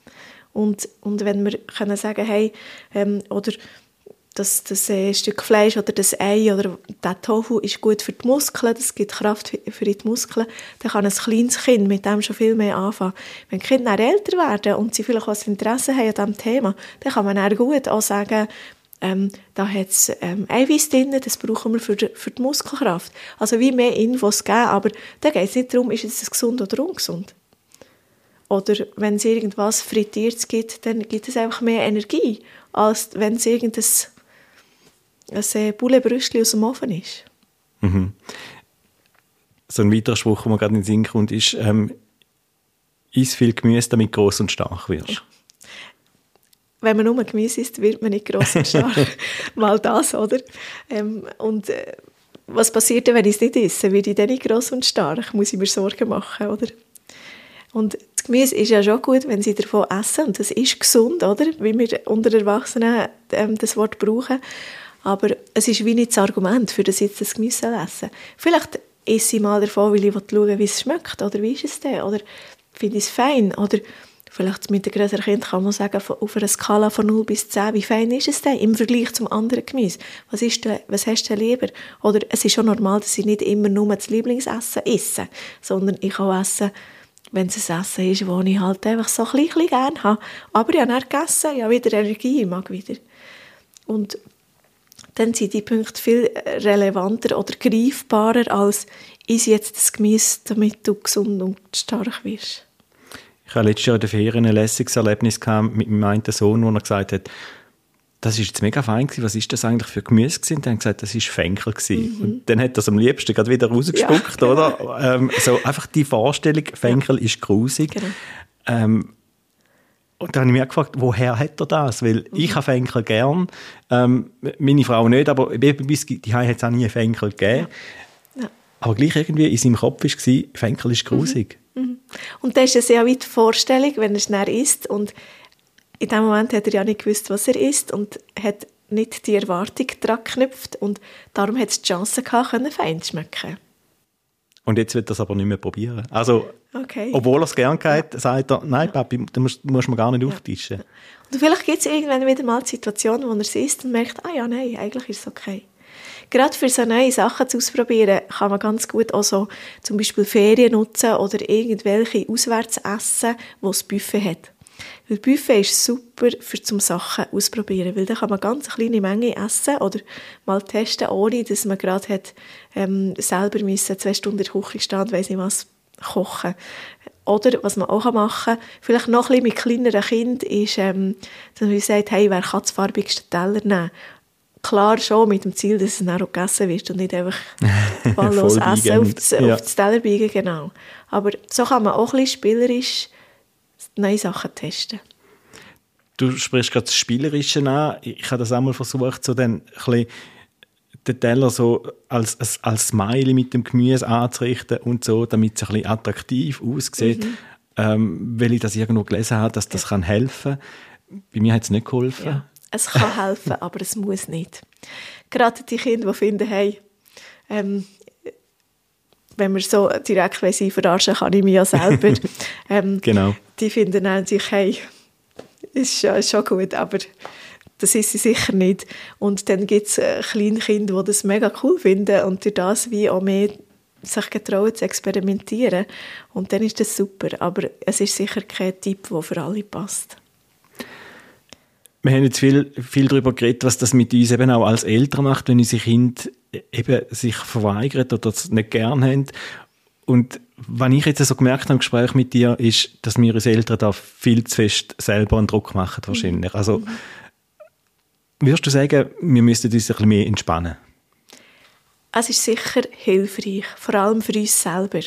Und, und wenn wir können sagen, hey, ähm, oder das, das äh, Stück Fleisch oder das Ei oder der Tofu ist gut für die Muskeln, das gibt Kraft für die Muskeln, dann kann ein kleines Kind mit dem schon viel mehr anfangen. Wenn die Kinder älter werden und sie vielleicht auch Interesse haben an diesem Thema, dann kann man dann gut auch sagen, ähm, da hat es ähm, Eiweiß drin, das brauchen wir für die, für die Muskelkraft. Also wie mehr Infos geben, aber da geht es nicht darum, ist es gesund oder ungesund. Oder wenn es irgendwas Frittiertes gibt, dann gibt es einfach mehr Energie, als wenn es irgendein ein Bullenbrüstchen aus dem Ofen ist. Mhm. So ein weiterer Spruch, der mir gerade in den Sinn kommt, ist, ähm, iss viel Gemüse, damit du gross und stark wirst. Wenn man nur Gemüse isst, wird man nicht gross und stark. Mal das, oder? Ähm, und äh, was passiert denn, wenn ich es nicht esse? Werde ich dann nicht gross und stark? Muss ich mir Sorgen machen, oder? Und das Gemüse ist ja schon gut, wenn sie davon essen. Und das ist gesund, oder? Wie wir unter Erwachsenen ähm, das Wort brauchen. Aber es ist wie nicht das Argument, für das jetzt das Gemüse essen. Vielleicht esse ich mal davon, weil ich schauen wie es schmeckt. Oder wie ist es denn? Oder finde ich es fein? Oder vielleicht mit einem größeren Kind kann man sagen, auf einer Skala von 0 bis 10, wie fein ist es denn im Vergleich zum anderen Gemüse? Was, ist denn, was hast du denn lieber? Oder es ist schon normal, dass ich nicht immer nur das Lieblingsessen esse, sondern ich kann essen, wenn es ein Essen ist, das ich halt einfach so ein bisschen gerne habe. Aber ich habe dann gegessen, ich habe wieder Energie, ich mag wieder. Und dann sind die Punkte viel relevanter oder greifbarer als ist jetzt das Gemüse, damit du gesund und stark wirst. Ich hatte letztes Jahr in der Ferien ein lässiges Erlebnis mit meinem einen Sohn, wo er gesagt hat, das ist jetzt mega fein gewesen. Was ist das eigentlich für Gemüse gewesen? Und dann hat gesagt, das ist Fenkel gewesen. Mhm. Und dann hat er es am liebsten gerade wieder rausgespuckt, ja, genau. oder? Ähm, so einfach die Vorstellung, Fenkel ja. ist grusig. Genau. Ähm, und dann habe ich mich gefragt, woher hat er das? Weil mhm. ich habe Fenkel gern, ähm, meine Frau nicht, aber bei uns die hat es auch nie Fenkel gegeben. Ja. Ja. Aber gleich irgendwie in seinem Kopf war, Fenkel ist grusig. Mhm. Mhm. Und das ist eine sehr weit Vorstellung, wenn er es näher isst. Und in dem Moment hat er ja nicht gewusst, was er isst und hat nicht die Erwartung daran geknüpft. Und darum hat es die Chance gehabt, fein zu schmecken. Und jetzt wird das aber nicht mehr probieren. Also, okay. obwohl er es gerne hat, sagt er, nein, Papi, du musst, musst mir gar nicht ja. auftischen. Und vielleicht gibt es irgendwann wieder mal die Situation, wo er es isst und merkt, ah ja, nein, eigentlich ist es okay. Gerade für so neue Sachen zu ausprobieren, kann man ganz gut auch so zum Beispiel Ferien nutzen oder irgendwelche Auswärtsessen, wo es Buffet hat. Weil Buffet ist super für zum Sachen ausprobieren, weil da kann man ganz kleine Menge essen oder mal testen, ohne dass man gerade hat, ähm, selber müssen, zwei Stunden in der Küche stehen und weiss nicht was kochen. Oder was man auch machen kann, vielleicht noch ein bisschen mit kleineren Kindern, ist, ähm, dass man sagt, hey, wer kann das farbigste Teller nehmen? Klar schon mit dem Ziel, dass es dann auch gegessen wird und nicht einfach wahllos essen auf das, ja. auf das Teller biegen, genau. Aber so kann man auch ein bisschen spielerisch neue Sachen testen. Du sprichst gerade das Spielerische an. Ich habe das einmal versucht, so dann ein den Teller so als, als, als Smiley mit dem Gemüse anzurichten und so, damit es ein bisschen attraktiv aussieht. Mhm. Ähm, weil ich das irgendwo gelesen habe, dass das ja. kann helfen kann. Bei mir hat es nicht geholfen. Ja, es kann helfen, aber es muss nicht. Gerade die Kinder, die finden, hey, ähm, wenn man so direkt sie verarschen kann ich mich ja selber. ähm, genau. Die finden natürlich, hey, ist schon, ist schon gut, aber das ist sie sicher nicht. Und dann gibt es äh, kleine Kinder, die das mega cool finden und durch das wie auch mehr sich getrauen zu experimentieren. Und dann ist das super. Aber es ist sicher kein Tipp, der für alle passt. Wir haben jetzt viel, viel darüber geredet, was das mit uns eben auch als Eltern macht, wenn unsere Kinder eben sich verweigern oder es nicht gern haben. Und was ich jetzt so gemerkt habe im Gespräch mit dir, ist, dass wir als Eltern da viel zu fest selber einen Druck machen wahrscheinlich. Also, würdest du sagen, wir müssten uns ein bisschen mehr entspannen? Es ist sicher hilfreich, vor allem für uns selber.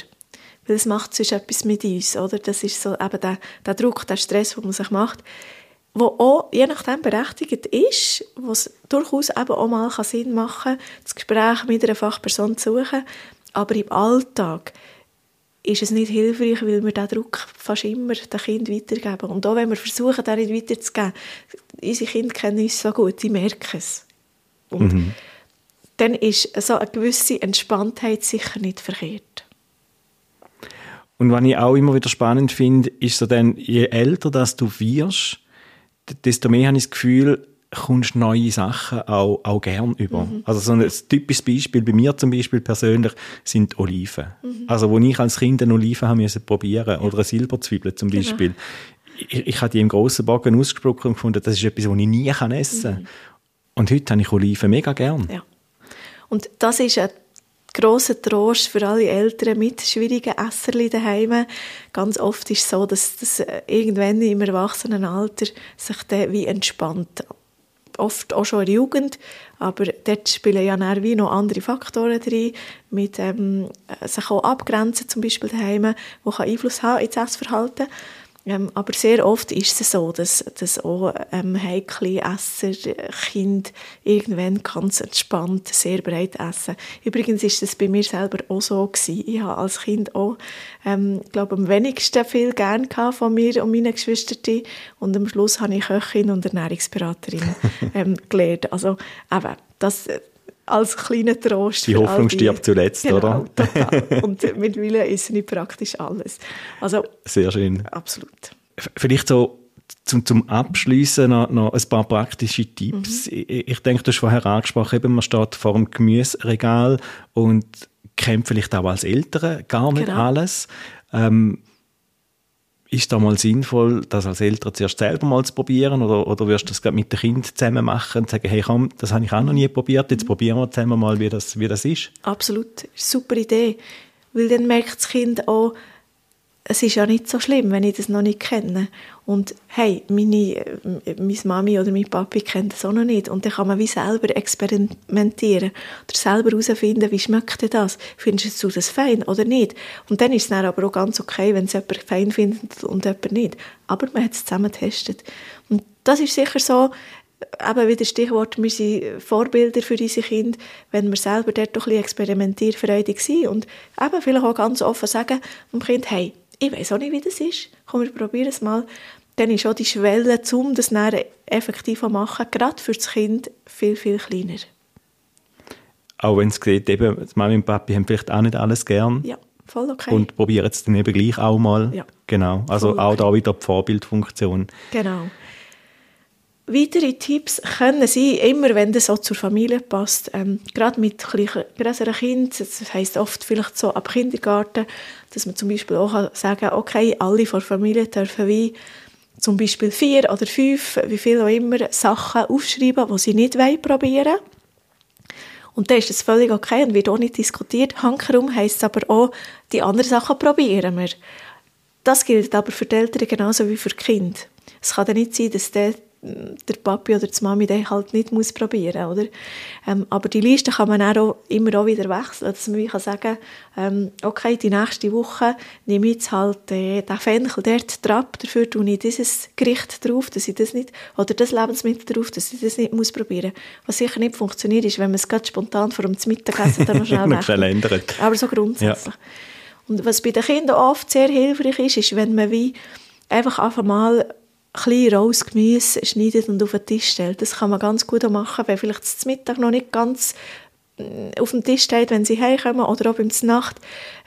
Weil es macht sonst etwas mit uns, oder? Das ist so eben der, der Druck, der Stress, den man sich macht wo auch je nachdem berechtigt ist, wo es durchaus eben auch mal Sinn machen kann, das Gespräch mit einer Fachperson zu suchen. Aber im Alltag ist es nicht hilfreich, weil wir diesen Druck fast immer den Kind weitergeben. Und auch wenn wir versuchen, den nicht weiterzugeben, unsere Kinder kennen uns so gut, die merken es. Und mhm. dann ist so eine gewisse Entspanntheit sicher nicht verkehrt. Und was ich auch immer wieder spannend finde, ist so dann, je älter dass du wirst, desto mehr habe ich das Gefühl, kommst neue Sachen auch, auch gern über. Mhm. Also so ein typisches Beispiel bei mir zum Beispiel persönlich sind Oliven. Mhm. Also wo ich als Kind eine Olive haben müssen probieren oder eine Silberzwiebel zum genau. Beispiel. Ich, ich habe die im grossen Bogen ausgesprochen und gefunden, das ist etwas, was ich nie essen kann. Mhm. Und heute habe ich Oliven mega gern. Ja. Und das ist ein grosser Trost für alle Eltern mit schwierigen Esserli daheim. Ganz oft ist es so, dass das äh, irgendwann im Erwachsenenalter sich dann wie entspannt. Oft auch schon in der Jugend, aber dort spielen ja dann wie noch andere Faktoren drin, mit ähm, sich auch abgrenzen, zum Beispiel daheim, die Einfluss haben ins Essverhalten. Ähm, aber sehr oft ist es so, dass, dass auch ähm, heikle Esser Kinder irgendwann ganz entspannt sehr breit essen. Übrigens ist das bei mir selber auch so gewesen. Ich habe als Kind auch, ähm, glaube am wenigsten viel gern von mir und meinen Geschwistern und am Schluss habe ich Köchin und Ernährungsberaterin ähm, gelernt. Also eben, das als kleiner Trost. Die Hoffnung die, stirbt zuletzt, genau, oder? Total. Und mittlerweile ist nicht praktisch alles. Also, Sehr schön. Absolut. Vielleicht so zum, zum Abschließen noch, noch ein paar praktische Tipps. Mhm. Ich, ich denke, du hast vorher angesprochen, eben, man steht vor dem Gemüseregal und kennt vielleicht auch als Eltern gar nicht genau. alles. Ähm, ist da mal sinnvoll, das als Eltern zuerst selber mal zu probieren? Oder, oder wirst du das mit dem Kind zusammen machen und sagen, hey komm, das habe ich auch noch nie probiert, jetzt probieren wir zusammen mal, wie das, wie das ist? Absolut, super Idee, weil dann merkt das Kind auch, es ist ja nicht so schlimm, wenn ich das noch nicht kenne. Und hey, meine, meine Mami oder mein Papi kennt das auch noch nicht. Und dann kann man wie selber experimentieren oder selber herausfinden, wie schmeckt das? Findest du das fein oder nicht? Und dann ist es dann aber auch ganz okay, wenn es jemand fein findet und jemand nicht. Aber man hat es zusammen getestet. Und das ist sicher so, eben wieder Stichwort, wir sind Vorbilder für unsere Kinder, wenn wir selber dort doch ein bisschen experimentierfreudig sind und eben vielleicht auch ganz offen sagen dem Kind, hey, ich weiß auch nicht, wie das ist. Komm, wir probieren es mal. Dann ist auch die Schwelle, um das dann effektiv zu machen, gerade für das Kind viel, viel kleiner. Auch wenn es sieht, eben, Mami und Papi haben vielleicht auch nicht alles gern. Ja, voll okay. Und probieren es dann eben gleich auch mal. Ja. Genau. Also auch da wieder die Vorbildfunktion. Genau. Weitere Tipps können sein, immer wenn das so zur Familie passt, ähm, gerade mit größeren Kindern, das heisst oft vielleicht so ab Kindergarten, dass man zum Beispiel auch sagen kann, okay, alle von der Familie dürfen wie zum Beispiel vier oder fünf, wie viel auch immer, Sachen aufschreiben, die sie nicht probieren wollen. Und dann ist das völlig okay und wird auch nicht diskutiert. Hankerum heisst es aber auch, die anderen Sachen probieren wir. Das gilt aber für die Eltern genauso wie für die Kinder. Es kann dann nicht sein, dass der der Papi oder die Mami den halt nicht muss probieren oder? Ähm, aber die Liste kann man auch immer auch wieder wechseln dass man kann sagen ähm, okay die nächste Woche nehme ich jetzt halt äh, den Fenchel dort drauf dafür tue ich dieses Gericht drauf dass ich das nicht oder das Lebensmittel drauf dass ich das nicht muss probieren. Was sicher nicht funktioniert ist wenn man es ganz spontan vor dem Mittagessen dann noch schnell, schnell ändert aber so grundsätzlich. Ja. und was bei den Kindern oft sehr hilfreich ist ist wenn man wie einfach einfach mal klein rohes Gemüse schneidet und auf den Tisch stellt. Das kann man ganz gut machen, wenn vielleicht das Mittag noch nicht ganz mm, auf dem Tisch steht, wenn sie heimkommen oder auch beim Nacht,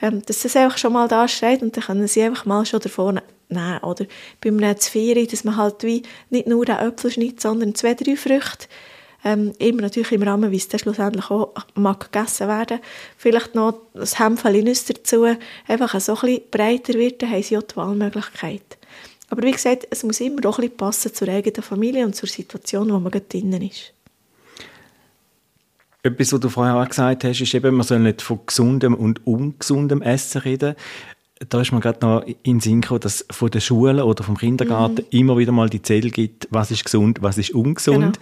ähm, dass das einfach schon mal da steht und dann können sie einfach mal schon davon nehmen. Oder beim Zvieri, dass man halt wie nicht nur den Äpfel schneidet, sondern zwei, drei Früchte. Ähm, immer natürlich im Rahmen, wie es dann schlussendlich auch mag gegessen werden. Vielleicht noch das Hämpfchen Nüsse dazu. Einfach so ein bisschen breiter wird, dann haben sie auch die Wahlmöglichkeit. Aber wie gesagt, es muss immer auch ein bisschen passen zur eigenen Familie und zur Situation, wo man gerade drinnen ist. Etwas, was du vorher auch gesagt hast, ist eben, man soll nicht von gesundem und ungesundem Essen reden. Da ist mir gerade noch in den Sinn gekommen, dass von der Schule oder vom Kindergarten mhm. immer wieder mal die Zähl gibt, was ist gesund, was ist ungesund.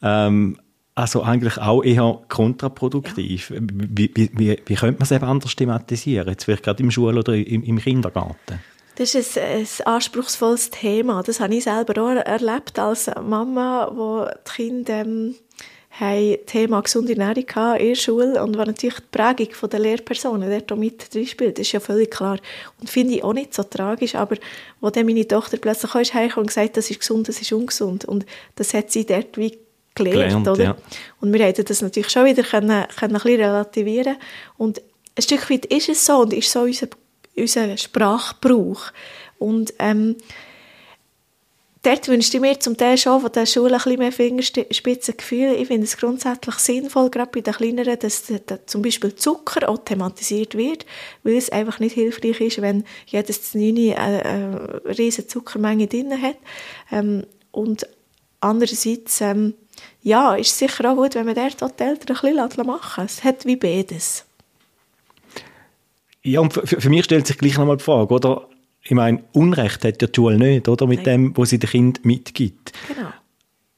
Genau. Ähm, also eigentlich auch eher kontraproduktiv. Ja. Wie, wie, wie, wie könnte man es eben anders thematisieren, jetzt vielleicht gerade im Schul- oder im, im Kindergarten? Das ist ein, ein, anspruchsvolles Thema. Das habe ich selber auch erlebt als Mama, wo die Kinder ähm, haben Thema gesunde Ernährung in der Schule und was natürlich die Prägung der Lehrpersonen dort auch mit drin spielt, ist ja völlig klar. Und finde ich auch nicht so tragisch, aber wo dann meine Tochter plötzlich kam und gesagt das ist gesund, das ist ungesund und das hat sie dort wie gelernt, gelernt oder? Ja. Und wir hätten das natürlich schon wieder können, können ein bisschen relativieren und ein Stück weit ist es so und ist so unser, unser Sprachbrauch und ähm, dort wünschte ich mir zum Teil schon von der Schule ein bisschen mehr Fingerspitzengefühl. Ich finde es grundsätzlich sinnvoll, gerade bei den Kleineren, dass zum Beispiel Zucker auch thematisiert wird, weil es einfach nicht hilfreich ist, wenn jedes Znüni eine, eine riesige Zuckermenge drin hat. Ähm, und andererseits ähm, ja, ist sicher auch gut, wenn man dort die Eltern ein bisschen machen lässt. Es hat wie beides. Ja, und für, für mich stellt sich gleich nochmal die Frage, oder? Ich meine, Unrecht hat ja die Schule nicht, oder? Mit Nein. dem, was sie den Kind mitgibt. Genau.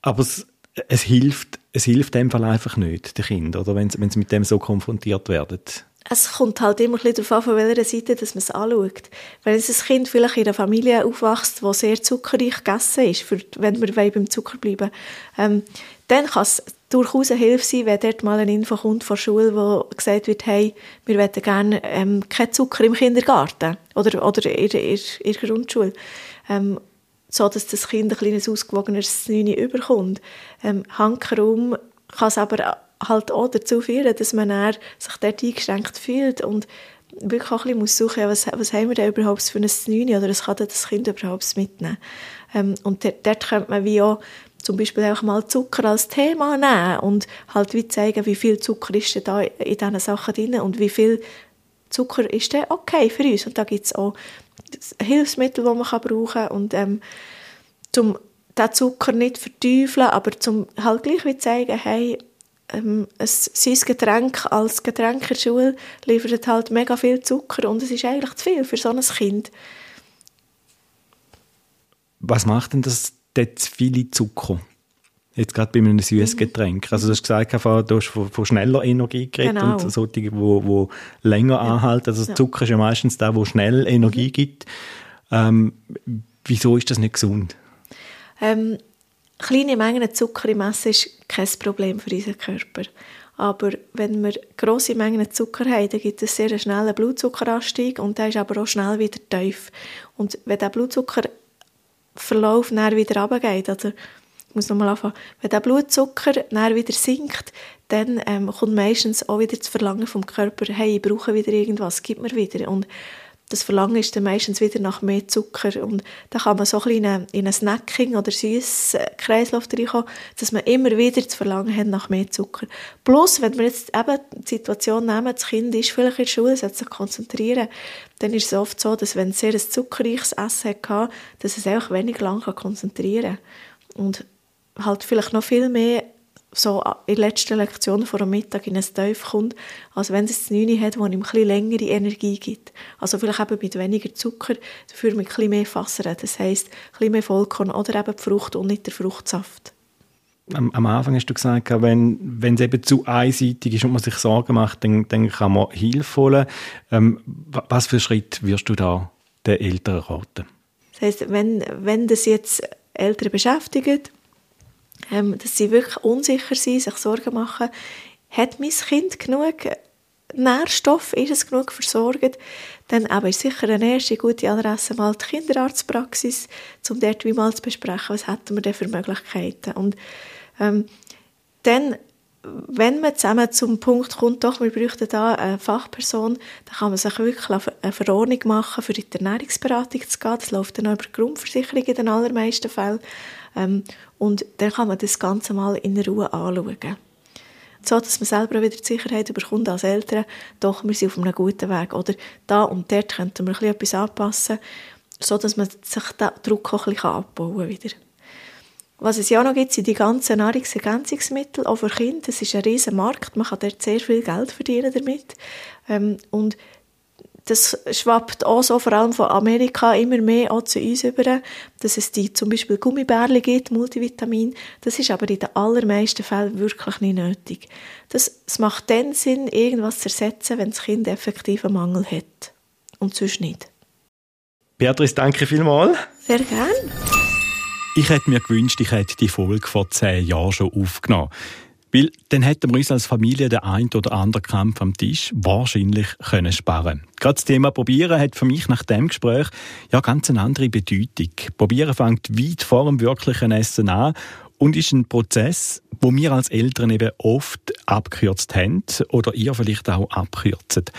Aber es, es hilft, es hilft dem Fall einfach nicht, den Kind, oder? Wenn sie, wenn sie mit dem so konfrontiert werden es kommt halt immer ein darauf an, von welcher Seite dass man es anschaut. Wenn ein Kind vielleicht in einer Familie aufwächst, die sehr zuckerreich gegessen ist, für, wenn wir beim Zucker bleiben ähm, dann kann es durchaus eine Hilfe sein, wenn dort mal eine Info kommt von der Schule, wo gesagt wird, hey, wir wollen gerne ähm, keinen Zucker im Kindergarten oder, oder in, in, in der Grundschule. Ähm, so dass das Kind ein kleines ausgewogeneres Neune überkommt. Ähm, Hankerum kann es aber halt auch dazu führen, dass man sich dort eingeschränkt fühlt und wirklich auch ein bisschen suchen muss, was, was haben wir denn überhaupt für ein Neune oder was kann das Kind überhaupt mitnehmen. Ähm, und dort, dort könnte man wie auch zum Beispiel auch mal Zucker als Thema nehmen und halt wie zeigen, wie viel Zucker ist da in diesen Sachen drin und wie viel Zucker ist denn okay für uns. Und da gibt es auch Hilfsmittel, die man brauchen kann und ähm, zum den Zucker nicht verteufeln, aber zum halt gleich wie zeigen, hey, ähm, es, sein Getränk als Getränk in der Schule liefert halt mega viel Zucker und es ist eigentlich zu viel für so ein Kind. Was macht denn das dort zu viele Zucker? Jetzt gerade bei einem süßen mhm. Getränk. Also du hast gesagt, du hast von, von schneller Energie geredet genau. und solche, die wo, wo länger ja. anhalten. Also Zucker ist ja meistens der, der schnell Energie mhm. gibt. Ähm, wieso ist das nicht gesund? Ähm, kleine Mengen Zucker im Essen ist kein Problem für unseren Körper. Aber wenn wir grosse Mengen Zucker haben, dann gibt es sehr schnellen Blutzuckeranstieg und der ist aber auch schnell wieder tief. Und wenn der Blutzuckerverlauf dann wieder runtergeht, also ich muss nochmal anfangen, wenn der Blutzucker dann wieder sinkt, dann ähm, kommt meistens auch wieder das Verlangen vom Körper, hey, ich brauche wieder irgendwas, gib mir wieder. Und das Verlangen ist dann meistens wieder nach mehr Zucker und da kann man so ein bisschen in einen Snacking oder süß Kreislauf reinkommen, dass man immer wieder das Verlangen hat nach mehr Zucker. Plus, wenn wir jetzt eben die Situation nehmen, das Kind ist vielleicht in der Schule, sollte sich konzentrieren, dann ist es oft so, dass wenn es sehr ein zuckerreiches Essen hatte, dass es auch wenig lang konzentrieren kann. Und halt vielleicht noch viel mehr so in der letzten Lektion vor dem Mittag in ein Tief kommt, als wenn es das 9 hat, das ihm ein bisschen längere Energie gibt. Also vielleicht eben mit weniger Zucker, dafür mit ein bisschen mehr Fasser. Das heisst, ein bisschen mehr Vollkorn oder eben die Frucht und nicht der Fruchtsaft. Am, am Anfang hast du gesagt, wenn, wenn es eben zu einseitig ist und man sich Sorgen macht, dann, dann kann man Hilfe holen. Ähm, was für Schritt wirst du da den Eltern raten? Das heisst, wenn, wenn das jetzt Eltern beschäftigt, ähm, dass sie wirklich unsicher sind, sich Sorgen machen, hat mein Kind genug Nährstoff, ist es genug versorgt, dann aber ist sicher eine erste gute Adresse mal die Kinderarztpraxis, um dort wie mal zu besprechen, was hätten wir denn für Möglichkeiten. Und ähm, dann, wenn man zusammen zum Punkt kommt, doch, wir bräuchten da eine Fachperson, dann kann man sich wirklich eine Verordnung machen, für die Ernährungsberatung zu gehen. Das läuft dann auch über die Grundversicherung in den allermeisten Fällen. Ähm, und dann kann man das Ganze mal in Ruhe anschauen. So, dass man selber wieder die Sicherheit bekommt als Eltern, doch, wir sind auf einem guten Weg. Oder da und dort könnten wir etwas anpassen. so dass man sich den Druck auch ein bisschen abbauen kann. Was es ja noch gibt, sind die ganzen Nahrungsergänzungsmittel, auch für Kinder. Das ist ein riesen Markt, man kann dort sehr viel Geld verdienen damit. Ähm, und das schwappt auch so, vor allem von Amerika, immer mehr auch zu uns über, dass es die zum Beispiel Gummibärle gibt, Multivitamin. Das ist aber in den allermeisten Fällen wirklich nicht nötig. Das, es macht dann Sinn, irgendwas zu ersetzen, wenn das Kind effektiv einen Mangel hat. Und sonst nicht. Beatrice, danke vielmals. Sehr gerne. Ich hätte mir gewünscht, ich hätte die Folge vor zehn Jahren schon aufgenommen. Weil dann hätten wir uns als Familie den ein oder anderen Kampf am Tisch wahrscheinlich können sparen Gerade das Thema Probieren hat für mich nach dem Gespräch ja ganz eine andere Bedeutung. Probieren fängt weit vor dem wirklichen Essen an und ist ein Prozess, wo wir als Eltern eben oft abgekürzt haben oder ihr vielleicht auch abkürzt.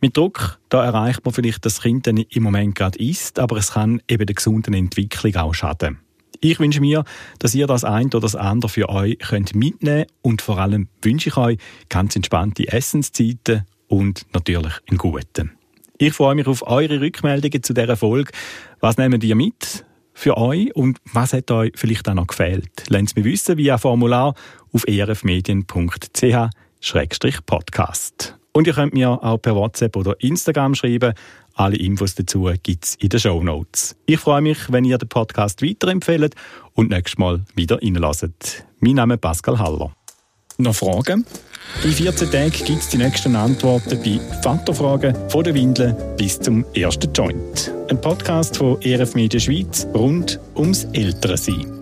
Mit Druck, da erreicht man vielleicht, dass das Kind dann im Moment gerade isst, aber es kann eben der gesunden Entwicklung auch schaden. Ich wünsche mir, dass ihr das ein oder das andere für euch könnt mitnehmen und vor allem wünsche ich euch ganz entspannte Essenszeiten und natürlich einen guten. Ich freue mich auf eure Rückmeldungen zu dieser Folge. Was nehmt ihr mit für euch und was hat euch vielleicht auch noch gefehlt? Lasst es mir wissen via Formular auf erfmedien.ch-podcast. Und ihr könnt mir auch per WhatsApp oder Instagram schreiben. Alle Infos dazu gibt es in den Show Notes. Ich freue mich, wenn ihr den Podcast weiterempfehlt und nächstes Mal wieder reinlasst. Mein Name ist Pascal Haller. Noch Fragen? In 14 Tagen gibt es die nächsten Antworten bei Vaterfragen von der Windel bis zum ersten Joint. Ein Podcast von ERF Media Schweiz rund ums Ältere sein.